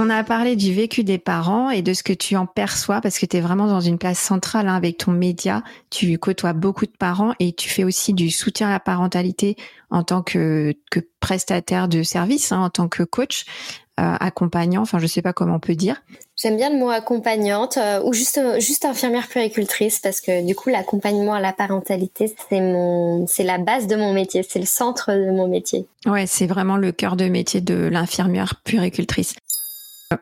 On a parlé du vécu des parents et de ce que tu en perçois parce que tu es vraiment dans une place centrale hein, avec ton média. Tu côtoies beaucoup de parents et tu fais aussi du soutien à la parentalité en tant que, que prestataire de service, hein, en tant que coach, euh, accompagnant, enfin je sais pas comment on peut dire. J'aime bien le mot accompagnante euh, ou juste juste infirmière puéricultrice parce que du coup l'accompagnement à la parentalité c'est mon c'est la base de mon métier, c'est le centre de mon métier. Ouais, c'est vraiment le cœur de métier de l'infirmière puéricultrice.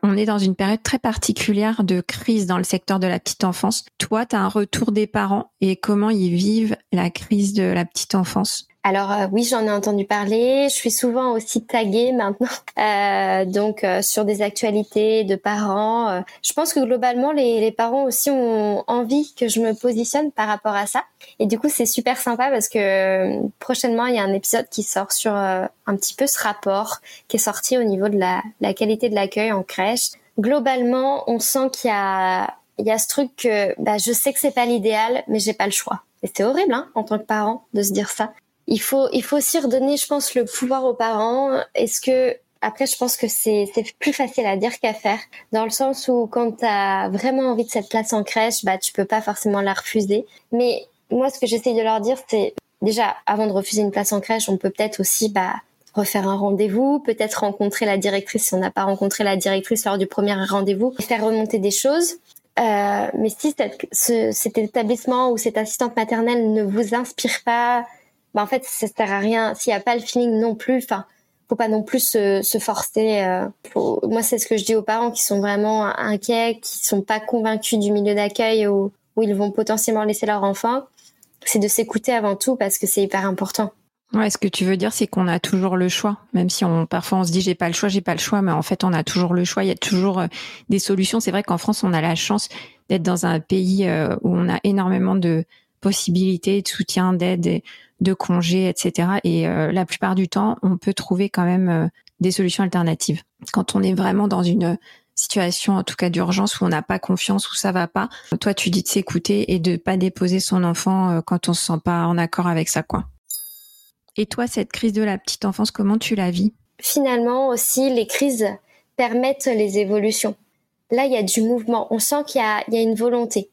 On est dans une période très particulière de crise dans le secteur de la petite enfance. Toi, tu as un retour des parents et comment ils vivent la crise de la petite enfance? Alors euh, oui, j'en ai entendu parler. Je suis souvent aussi taguée maintenant, euh, donc euh, sur des actualités de parents. je pense que globalement, les, les, parents aussi ont envie que je me positionne par rapport à ça. Et du coup, c'est super sympa parce que prochainement, il y a un épisode qui sort sur un petit peu ce rapport qui est sorti au niveau de la, la qualité de l'accueil en crèche. Globalement, on sent qu'il y a il y a ce truc que bah, je sais que c'est pas l'idéal, mais j'ai pas le choix. Et c'est horrible hein, en tant que parent de se dire ça il faut il faut aussi redonner, je pense, le pouvoir aux parents. Est-ce que après, je pense que c'est plus facile à dire qu'à faire, dans le sens où quand tu as vraiment envie de cette place en crèche, bah tu peux pas forcément la refuser. Mais moi, ce que j'essaye de leur dire, c'est déjà avant de refuser une place en crèche, on peut peut-être aussi bah refaire un rendez-vous, peut-être rencontrer la directrice si on n'a pas rencontré la directrice lors du premier rendez-vous, faire remonter des choses. Euh, mais si ce, cet établissement ou cette assistante maternelle ne vous inspire pas, bah, en fait ça sert à rien s'il y a pas le feeling non plus enfin faut pas non plus se, forcer euh, moi c'est ce que je dis aux parents qui sont vraiment inquiets qui sont pas convaincus du milieu d'accueil où, ils vont potentiellement laisser leur enfant c'est de s'écouter avant tout parce que c'est hyper important Ouais, ce que tu veux dire, c'est qu'on a toujours le choix, même si parfois on se dit j'ai pas le choix, j'ai pas le choix, mais en fait on a toujours le choix. Il y a toujours euh, des solutions. C'est vrai qu'en France, on a la chance d'être dans un pays euh, où on a énormément de possibilités de soutien, d'aide, de congés, etc. Et euh, la plupart du temps, on peut trouver quand même euh, des solutions alternatives. Quand on est vraiment dans une situation, en tout cas d'urgence, où on n'a pas confiance, où ça va pas, toi, tu dis de s'écouter et de pas déposer son enfant euh, quand on se sent pas en accord avec ça, quoi. Et toi, cette crise de la petite enfance, comment tu la vis? Finalement aussi, les crises permettent les évolutions. Là, il y a du mouvement. On sent qu'il y, y a, une volonté.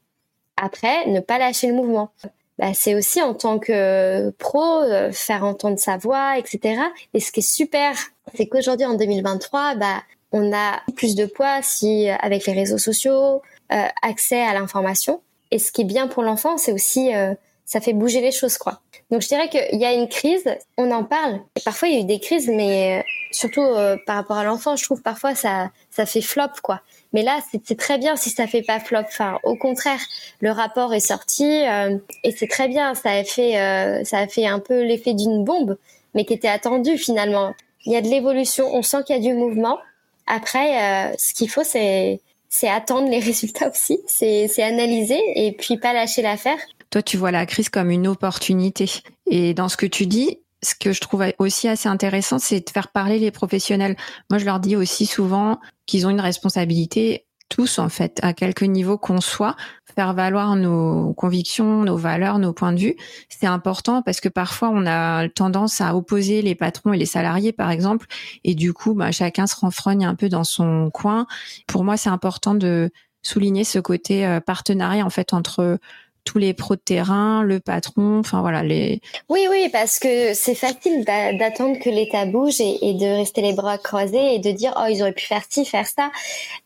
Après, ne pas lâcher le mouvement bah, c'est aussi en tant que pro euh, faire entendre sa voix, etc. Et ce qui est super, c'est qu'aujourd'hui en 2023, bah, on a plus de poids si avec les réseaux sociaux, euh, accès à l'information. Et ce qui est bien pour l'enfant, c'est aussi euh, ça fait bouger les choses, quoi. Donc je dirais qu'il y a une crise, on en parle. Parfois il y a eu des crises, mais surtout par rapport à l'enfant, je trouve parfois ça ça fait flop, quoi. Mais là, c'est très bien si ça fait pas flop. Enfin, au contraire, le rapport est sorti euh, et c'est très bien. Ça a fait, euh, ça a fait un peu l'effet d'une bombe, mais qui était attendu finalement. Il y a de l'évolution. On sent qu'il y a du mouvement. Après, euh, ce qu'il faut, c'est c'est attendre les résultats aussi. C'est analyser et puis pas lâcher l'affaire. Toi, tu vois la crise comme une opportunité. Et dans ce que tu dis, ce que je trouve aussi assez intéressant, c'est de faire parler les professionnels. Moi, je leur dis aussi souvent qu'ils ont une responsabilité, tous en fait, à quelque niveau qu'on soit, faire valoir nos convictions, nos valeurs, nos points de vue. C'est important parce que parfois on a tendance à opposer les patrons et les salariés, par exemple, et du coup, bah, chacun se renfrogne un peu dans son coin. Pour moi, c'est important de souligner ce côté euh, partenariat en fait entre tous les pros de terrain, le patron, enfin voilà les. Oui, oui, parce que c'est facile d'attendre que l'État bouge et, de rester les bras croisés et de dire oh ils auraient pu faire ci, faire ça.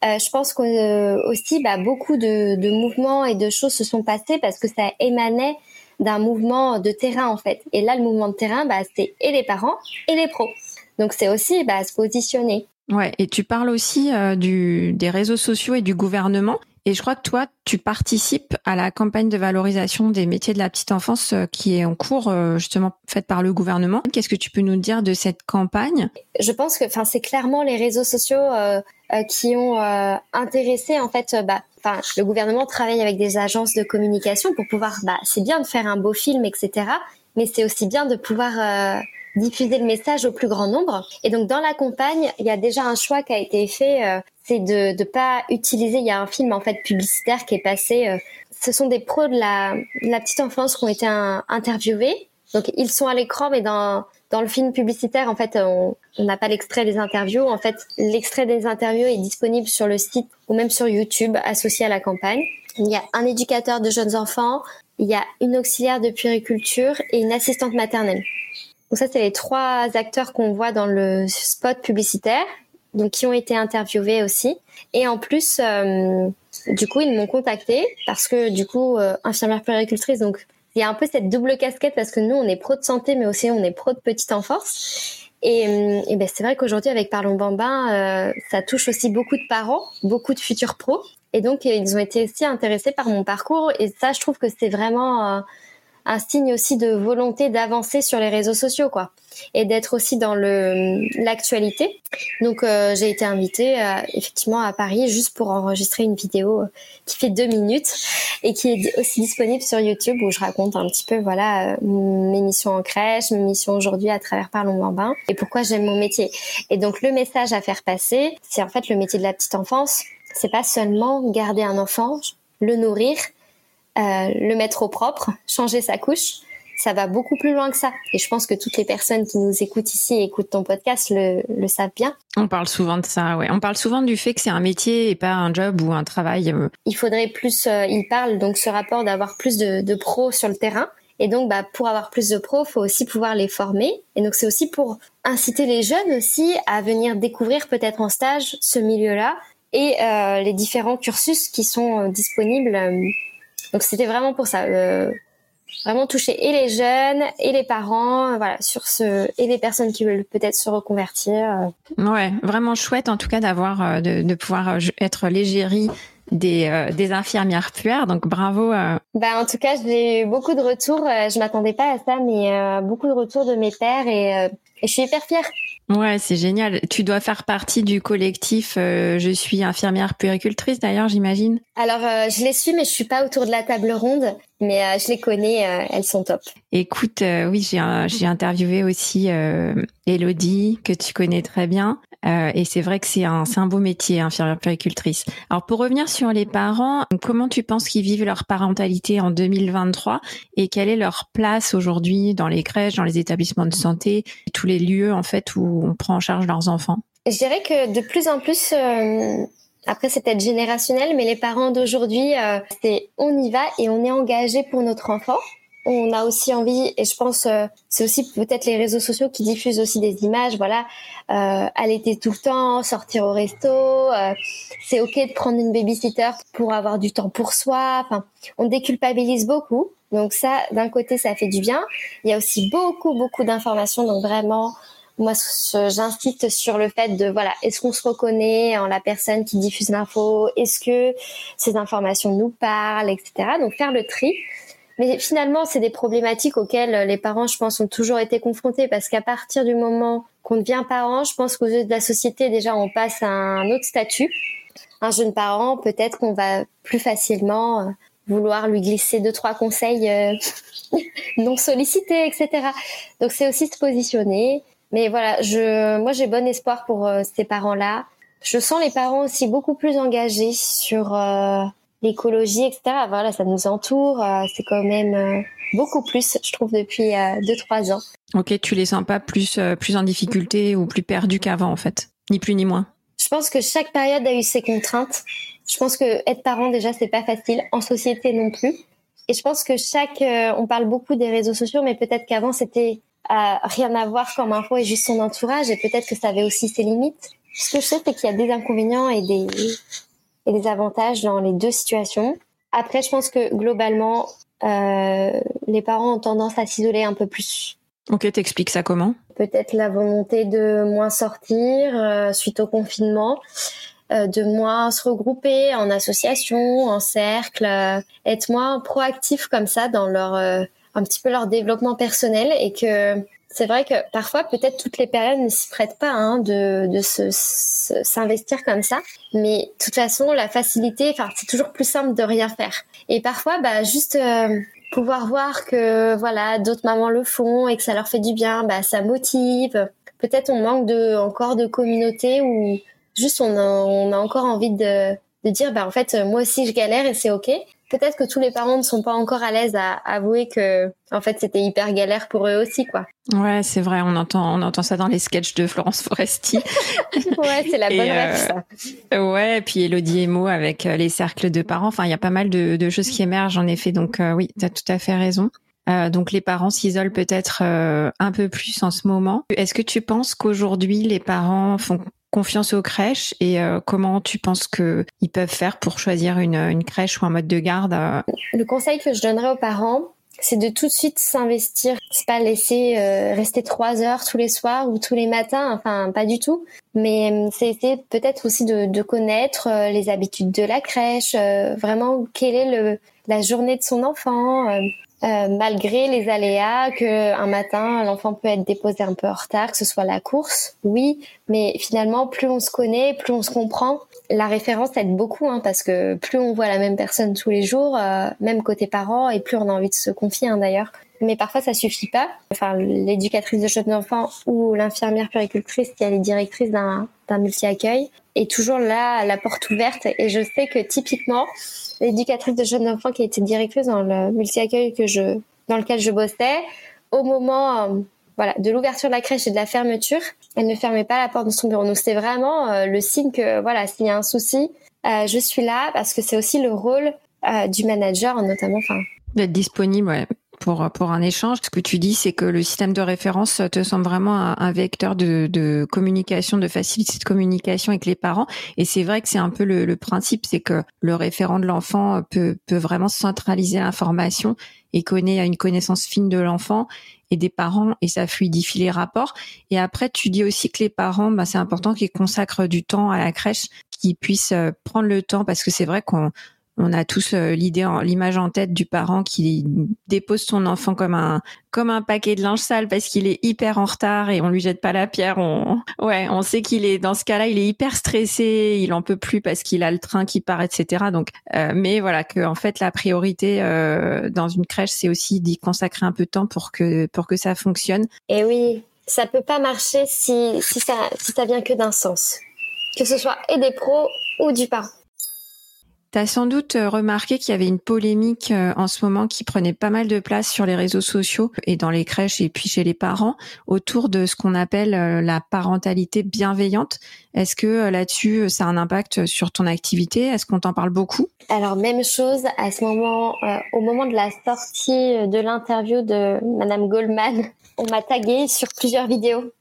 Euh, je pense que aussi bah, beaucoup de, de mouvements et de choses se sont passées parce que ça émanait d'un mouvement de terrain en fait. Et là, le mouvement de terrain, bah, c'est et les parents et les pros. Donc c'est aussi bah, se positionner. Ouais, et tu parles aussi euh, du, des réseaux sociaux et du gouvernement. Et je crois que toi, tu participes à la campagne de valorisation des métiers de la petite enfance euh, qui est en cours, euh, justement faite par le gouvernement. Qu'est-ce que tu peux nous dire de cette campagne? Je pense que, c'est clairement les réseaux sociaux qui ont intéressé en fait, bah, le gouvernement travaille avec des agences de communication pour pouvoir, bah, c'est bien de faire un beau film, etc. Mais c'est aussi bien de pouvoir diffuser le message au plus grand nombre. Et donc dans la campagne, il y a déjà un choix qui a été fait, euh, c'est de ne pas utiliser. Il y a un film en fait publicitaire qui est passé. Euh, ce sont des pros de la, la petite enfance qui ont été interviewés. Donc ils sont à l'écran, mais dans dans le film publicitaire, en fait, on n'a pas l'extrait des interviews. En fait, l'extrait des interviews est disponible sur le site ou même sur YouTube associé à la campagne. Il y a un éducateur de jeunes enfants, il y a une auxiliaire de puériculture et une assistante maternelle. Donc ça, c'est les trois acteurs qu'on voit dans le spot publicitaire, donc qui ont été interviewés aussi. Et en plus, euh, du coup, ils m'ont contacté parce que du coup, euh, infirmière puéricultrice, donc il y a un peu cette double casquette parce que nous, on est pro de santé, mais aussi on est pro de petite enfance. Et, et ben c'est vrai qu'aujourd'hui, avec Parlons Bambin, euh, ça touche aussi beaucoup de parents, beaucoup de futurs pros. Et donc, ils ont été aussi intéressés par mon parcours. Et ça, je trouve que c'est vraiment un signe aussi de volonté d'avancer sur les réseaux sociaux, quoi, et d'être aussi dans le l'actualité. Donc euh, j'ai été invitée euh, effectivement à Paris juste pour enregistrer une vidéo qui fait deux minutes et qui est aussi disponible sur YouTube où je raconte un petit peu voilà euh, mes missions en crèche, mes missions aujourd'hui à travers Parlons Bambin et pourquoi j'aime mon métier. Et donc le message à faire passer, c'est en fait le métier de la petite enfance. C'est pas seulement garder un enfant, le nourrir, euh, le mettre au propre, changer sa couche, ça va beaucoup plus loin que ça. Et je pense que toutes les personnes qui nous écoutent ici et écoutent ton podcast le, savent bien. On parle souvent de ça, ouais. On parle souvent du fait que c'est un métier et pas un job ou un travail. Euh. Il faudrait plus, euh, il parle donc ce rapport d'avoir plus de, de pros sur le terrain. Et donc, bah, pour avoir plus de pros, faut aussi pouvoir les former. Et donc, c'est aussi pour inciter les jeunes aussi à venir découvrir peut-être en stage ce milieu-là et les différents cursus qui sont disponibles donc c'était vraiment pour ça, euh, vraiment toucher et les jeunes et les parents, voilà, sur ce et les personnes qui veulent peut-être se reconvertir. Ouais, vraiment chouette en tout cas d'avoir euh, de, de pouvoir euh, être l'égérie des, des infirmières puères. Donc bravo. Bah en tout cas, j'ai eu beaucoup de retours. Je m'attendais pas à ça, mais beaucoup de retours de mes pères et, et je suis hyper fière. Ouais, c'est génial. Tu dois faire partie du collectif euh, Je suis infirmière puéricultrice d'ailleurs, j'imagine. Alors, euh, je les suis, mais je suis pas autour de la table ronde. Mais euh, je les connais, elles sont top. Écoute, oui, j'ai j'ai interviewé aussi Elodie que tu connais très bien. Euh, et c'est vrai que c'est un, un beau métier, infirmière puéricultrice. Alors pour revenir sur les parents, comment tu penses qu'ils vivent leur parentalité en 2023 et quelle est leur place aujourd'hui dans les crèches, dans les établissements de santé, tous les lieux en fait où on prend en charge leurs enfants? Je dirais que de plus en plus, euh, après c'est peut-être générationnel, mais les parents d'aujourd'hui, euh, c'est on y va et on est engagé pour notre enfant on a aussi envie, et je pense euh, c'est aussi peut-être les réseaux sociaux qui diffusent aussi des images, voilà, euh, allaiter tout le temps, sortir au resto, euh, c'est ok de prendre une babysitter pour avoir du temps pour soi. Enfin, on déculpabilise beaucoup. Donc ça, d'un côté, ça fait du bien. Il y a aussi beaucoup, beaucoup d'informations. Donc vraiment, moi, j'insiste sur le fait de voilà, est-ce qu'on se reconnaît en la personne qui diffuse l'info? Est-ce que ces informations nous parlent, etc. Donc faire le tri. Mais finalement, c'est des problématiques auxquelles les parents, je pense, ont toujours été confrontés parce qu'à partir du moment qu'on devient parent, je pense qu'aux yeux de la société, déjà, on passe à un autre statut. Un jeune parent, peut-être qu'on va plus facilement euh, vouloir lui glisser deux, trois conseils euh, non sollicités, etc. Donc, c'est aussi se positionner. Mais voilà, je, moi, j'ai bon espoir pour euh, ces parents-là. Je sens les parents aussi beaucoup plus engagés sur l'écologie, etc. Voilà, ça nous entoure. Euh, c'est quand même euh, beaucoup plus, je trouve, depuis euh, deux trois ans. Ok, tu les sens pas plus plus en difficulté ou plus perdus qu'avant en fait, ni plus ni moins. Je pense que chaque période a eu ses contraintes. Je pense que être parent déjà c'est pas facile, en société non plus. Et je pense que chaque, on parle beaucoup des réseaux sociaux, mais peut-être qu'avant c'était rien à voir comme info et juste son entourage, et peut-être que ça avait aussi ses limites. Ce que je sais, c'est qu'il y a des inconvénients et des et des avantages dans les deux situations. Après, je pense que globalement, euh, les parents ont tendance à s'isoler un peu plus. Ok, t'expliques ça comment? Peut-être la volonté de moins sortir euh, suite au confinement, euh, de moins se regrouper en association, en cercle, euh, être moins proactif comme ça dans leur euh, un petit peu leur développement personnel et que c'est vrai que parfois, peut-être toutes les périodes ne s'y prêtent pas hein, de, de se, s'investir comme ça. Mais de toute façon, la facilité, enfin, c'est toujours plus simple de rien faire. Et parfois, bah, juste euh, pouvoir voir que voilà, d'autres mamans le font et que ça leur fait du bien, bah, ça motive. Peut-être on manque de encore de communauté ou juste on a, on a encore envie de, de dire, bah, en fait, moi aussi je galère et c'est ok peut-être que tous les parents ne sont pas encore à l'aise à avouer que en fait c'était hyper galère pour eux aussi quoi. Ouais, c'est vrai, on entend on entend ça dans les sketchs de Florence Foresti. ouais, c'est la bonne rêve, ça. Ouais, et puis Elodie Emo avec euh, les cercles de parents, enfin il y a pas mal de, de choses qui émergent en effet donc euh, oui, tu as tout à fait raison. Euh, donc les parents s'isolent peut-être euh, un peu plus en ce moment. Est-ce que tu penses qu'aujourd'hui les parents font confiance aux crèches et euh, comment tu penses que ils peuvent faire pour choisir une, crèche ou un mode de garde euh? Le conseil que je donnerais aux parents, c'est de tout de suite s'investir. C'est pas laisser euh, rester trois heures tous les soirs ou tous les matins, enfin pas du tout. Mais c'est peut-être aussi de, connaître les habitudes de la crèche, vraiment quelle est la journée de son enfant, euh, malgré les aléas que un matin l'enfant peut être déposé un peu en retard, que ce soit la course, oui, mais finalement plus on se connaît, plus on se comprend. La référence aide beaucoup hein, parce que plus on voit la même personne tous les jours, euh, même côté parents, et plus on a envie de se confier hein, d'ailleurs. Mais parfois ça suffit pas. Enfin, l'éducatrice de jeunes enfants ou l'infirmière puricultrice qui est les directrices d'un multi-accueil est toujours là, la porte ouverte. Et je sais que typiquement, l'éducatrice de jeunes enfants qui était directrice dans le multi-accueil que je, dans lequel je bossais, au moment euh, voilà, de l'ouverture de la crèche et de la fermeture, elle ne fermait pas la porte de son bureau. Donc c'est vraiment euh, le signe que voilà, s'il y a un souci, euh, je suis là parce que c'est aussi le rôle du manager, notamment. Enfin, d'être disponible, ouais pour, pour un échange. Ce que tu dis, c'est que le système de référence te semble vraiment un, vecteur de, de, communication, de facilité de communication avec les parents. Et c'est vrai que c'est un peu le, le principe, c'est que le référent de l'enfant peut, peut vraiment centraliser l'information et connaît une connaissance fine de l'enfant et des parents et ça fluidifie les rapports. Et après, tu dis aussi que les parents, bah, c'est important qu'ils consacrent du temps à la crèche, qu'ils puissent euh, prendre le temps parce que c'est vrai qu'on on a tous euh, l'idée, l'image en tête du parent qui dépose son enfant comme un comme un paquet de linge sale parce qu'il est hyper en retard et on lui jette pas la pierre. On ouais, on sait qu'il est dans ce cas-là, il est hyper stressé, il en peut plus parce qu'il a le train qui part, etc. Donc, euh, mais voilà que en fait la priorité euh, dans une crèche, c'est aussi d'y consacrer un peu de temps pour que pour que ça fonctionne. Et oui, ça peut pas marcher si si ça si ça vient que d'un sens, que ce soit et des pros ou du parent. Tu as sans doute euh, remarqué qu'il y avait une polémique euh, en ce moment qui prenait pas mal de place sur les réseaux sociaux et dans les crèches et puis chez les parents autour de ce qu'on appelle euh, la parentalité bienveillante. Est-ce que là-dessus, ça a un impact sur ton activité? Est-ce qu'on t'en parle beaucoup? Alors même chose à ce moment, au moment de la sortie de l'interview de Madame Goldman, on m'a tagué sur plusieurs vidéos.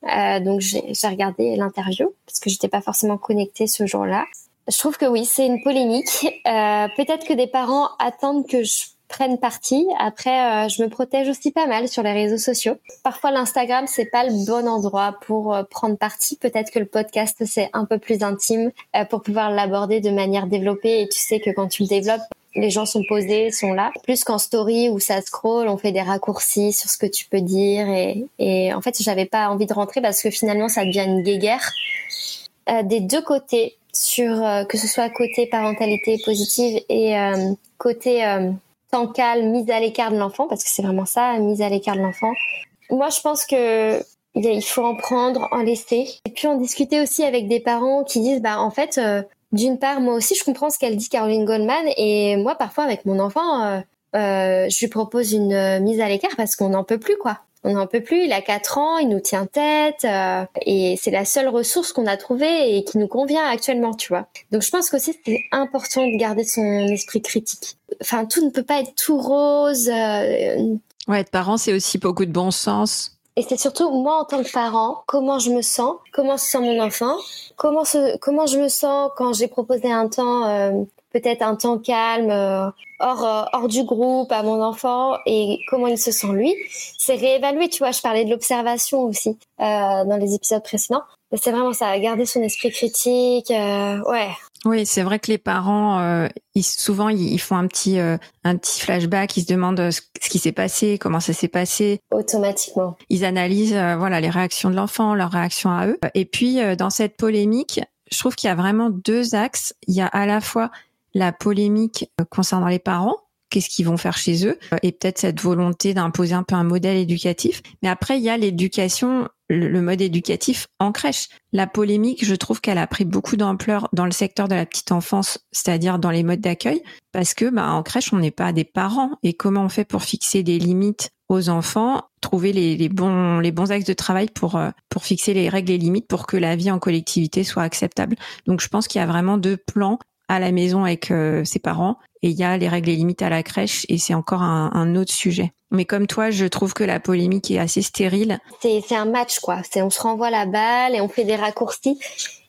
donc j'ai regardé l'interview parce que j'étais pas forcément connectée ce jour-là. Je trouve que oui, c'est une polémique. Euh, Peut-être que des parents attendent que je prenne parti. Après, euh, je me protège aussi pas mal sur les réseaux sociaux. Parfois, l'Instagram, c'est pas le bon endroit pour euh, prendre parti. Peut-être que le podcast, c'est un peu plus intime pour pouvoir l'aborder de manière développée. Et tu sais que quand tu le développes, les gens sont posés, sont là. Plus qu'en story où ça scroll, on fait des raccourcis sur ce que tu peux dire. Et, et en fait, j'avais pas envie de rentrer parce que finalement, ça devient une guéguerre. Des deux côtés sur euh, que ce soit côté parentalité positive et euh, côté euh, temps calme, mise à l'écart de l'enfant, parce que c'est vraiment ça, mise à l'écart de l'enfant. Moi, je pense que il faut en prendre, en laisser. Et puis en discuter aussi avec des parents qui disent, bah en fait, d'une part, moi aussi, je comprends ce qu'elle dit, Caroline Goldman, et moi, parfois, avec mon enfant, euh, je lui propose une mise à l'écart parce qu'on n'en peut plus, quoi. On n'en peut plus. Il a 4 ans, il nous tient tête euh, et c'est la seule ressource qu'on a trouvée et qui nous convient actuellement, tu vois. Donc je pense qu'aussi c'est important de garder son esprit critique. Enfin, tout ne peut pas être tout rose. Euh, ouais, être parent, c'est aussi beaucoup de bon sens. Et c'est surtout moi en tant que parent, comment je me sens, comment se sent mon enfant, comment comment je me sens quand j'ai proposé un temps euh, peut-être un temps calme euh, hors euh, hors du groupe à mon enfant et comment il se sent lui c'est réévaluer tu vois je parlais de l'observation aussi euh, dans les épisodes précédents c'est vraiment ça garder son esprit critique ouais oui, c'est vrai que les parents, ils, souvent, ils, font un petit, un petit flashback, ils se demandent ce, qui s'est passé, comment ça s'est passé. Automatiquement. Ils analysent, voilà, les réactions de l'enfant, leurs réactions à eux. Et puis, dans cette polémique, je trouve qu'il y a vraiment deux axes. Il y a à la fois la polémique euh, concernant les parents, qu'est-ce qu'ils vont faire chez eux, et peut-être cette volonté d'imposer un peu un modèle éducatif. Mais après, il y a l'éducation, le mode éducatif en crèche. La polémique, je trouve qu'elle a pris beaucoup d'ampleur dans le secteur de la petite enfance, c'est-à-dire dans les modes d'accueil, parce que bah, en crèche, on n'est pas des parents. Et comment on fait pour fixer des limites aux enfants, trouver les, bons les bons axes de travail pour euh, pour fixer les règles et limites pour que la vie en collectivité soit acceptable? Donc je pense qu'il y a vraiment deux plans à la maison avec euh, ses parents et il y a les règles et limites à la crèche et c'est encore un, autre sujet. Mais comme toi, je trouve que la polémique est assez stérile. C'est un match quoi. C'est on se renvoie la balle et on fait des raccourcis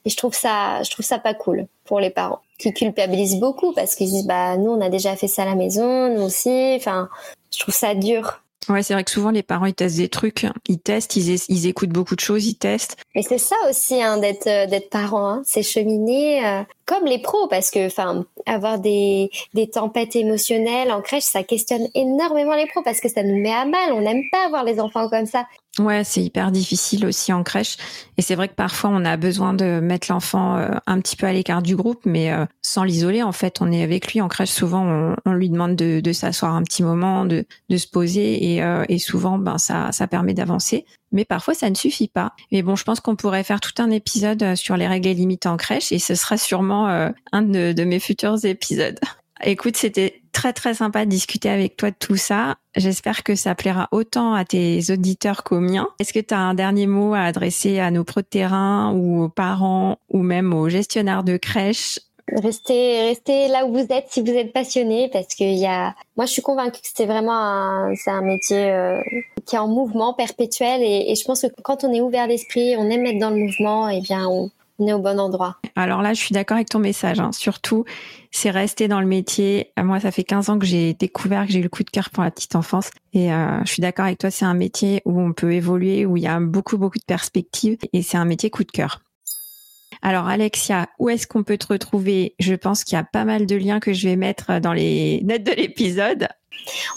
et je trouve ça je trouve ça pas cool pour les parents qui culpabilisent beaucoup parce qu'ils disent bah nous on a déjà fait ça à la maison, nous aussi. Enfin, je trouve ça dur. Ouais, c'est vrai que souvent les parents ils testent des trucs, ils testent, ils, écoutent beaucoup de choses, ils testent. Mais c'est ça aussi hein, d'être euh, d'être parent, hein. c'est cheminer euh, comme les pros parce que enfin avoir des des tempêtes émotionnelles en crèche, ça questionne énormément les pros parce que ça nous met à mal. On n'aime pas avoir les enfants comme ça. Ouais, c'est hyper difficile aussi en crèche. Et c'est vrai que parfois on a besoin de mettre l'enfant euh, un petit peu à l'écart du groupe, mais euh, sans l'isoler. En fait, on est avec lui en crèche. Souvent, on, lui demande de, s'asseoir un petit moment, de, se poser, et, euh, souvent, ben ça, ça permet d'avancer. Mais parfois, ça ne suffit pas. Mais bon, je pense qu'on pourrait faire tout un épisode sur les règles et limites en crèche, et ce sera sûrement un de, de mes futurs épisodes. Écoute, c'était très très sympa de discuter avec toi de tout ça. J'espère que ça plaira autant à tes auditeurs qu'aux miens. Est-ce que tu as un dernier mot à adresser à nos pros de terrain ou aux parents ou même aux gestionnaires de crèche? Restez, restez là où vous êtes si vous êtes passionné parce qu'il y a. Moi, je suis convaincue que c'est vraiment un, c'est un métier euh, qui est en mouvement perpétuel et, je pense que quand on est ouvert d'esprit, on aime être dans le mouvement, et bien on, au bon endroit. Alors là, je suis d'accord avec ton message. Hein. Surtout, c'est rester dans le métier. Moi, ça fait 15 ans que j'ai découvert que j'ai eu le coup de cœur pour la petite enfance. Et euh, je suis d'accord avec toi, c'est un métier où on peut évoluer, où il y a beaucoup, beaucoup de perspectives. Et c'est un métier coup de cœur. Alors Alexia, où est-ce qu'on peut te retrouver? Je pense qu'il y a pas mal de liens que je vais mettre dans les notes de l'épisode.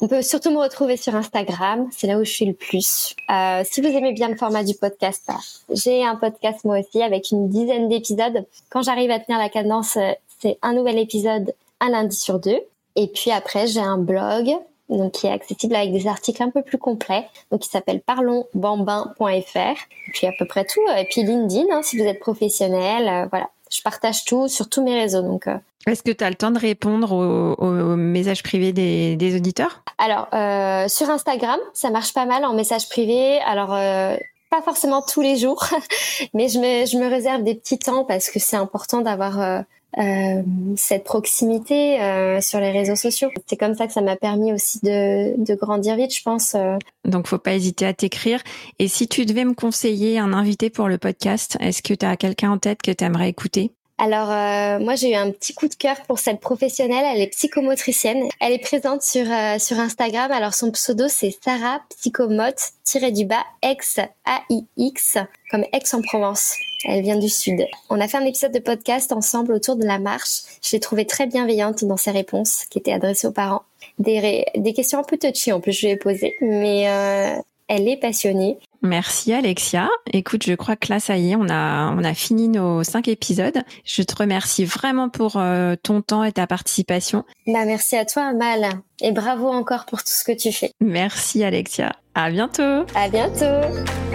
On peut surtout me retrouver sur Instagram, c'est là où je suis le plus. Euh, si vous aimez bien le format du podcast, bah, j'ai un podcast moi aussi avec une dizaine d'épisodes. Quand j'arrive à tenir la cadence, euh, c'est un nouvel épisode un lundi sur deux. Et puis après, j'ai un blog donc qui est accessible avec des articles un peu plus complets, donc qui s'appelle parlonsbambin.fr. Et puis à peu près tout. Et puis LinkedIn, hein, si vous êtes professionnel, euh, voilà. Je partage tout sur tous mes réseaux, donc est-ce que tu as le temps de répondre aux, messages privés des, auditeurs? Alors, euh, sur Instagram, ça marche pas mal en messages privés. Alors, euh, pas forcément tous les jours, mais je me, je me réserve des petits temps parce que c'est important d'avoir euh, euh cette proximité euh, sur les réseaux sociaux. C'est comme ça que ça m'a permis aussi de, de grandir vite, je pense. Donc, faut pas hésiter à t'écrire. Et si tu devais me conseiller un invité pour le podcast, est-ce que tu as quelqu'un en tête que tu aimerais écouter? Alors euh, moi j'ai eu un petit coup de cœur pour cette professionnelle, elle est psychomotricienne. Elle est présente sur euh, sur Instagram. Alors son pseudo c'est Sarah Psychomote du bas X A I X comme Aix en Provence. Elle vient du sud. On a fait un épisode de podcast ensemble autour de la marche. Je l'ai trouvée très bienveillante dans ses réponses qui étaient adressées aux parents. Des, des questions un peu touchy en plus je lui ai posé, mais euh, elle est passionnée. Merci Alexia. Écoute, je crois que là, ça y est, on a, on a fini nos cinq épisodes. Je te remercie vraiment pour euh, ton temps et ta participation. Bah, merci à toi, Mal. Et bravo encore pour tout ce que tu fais. Merci Alexia. À bientôt. À bientôt.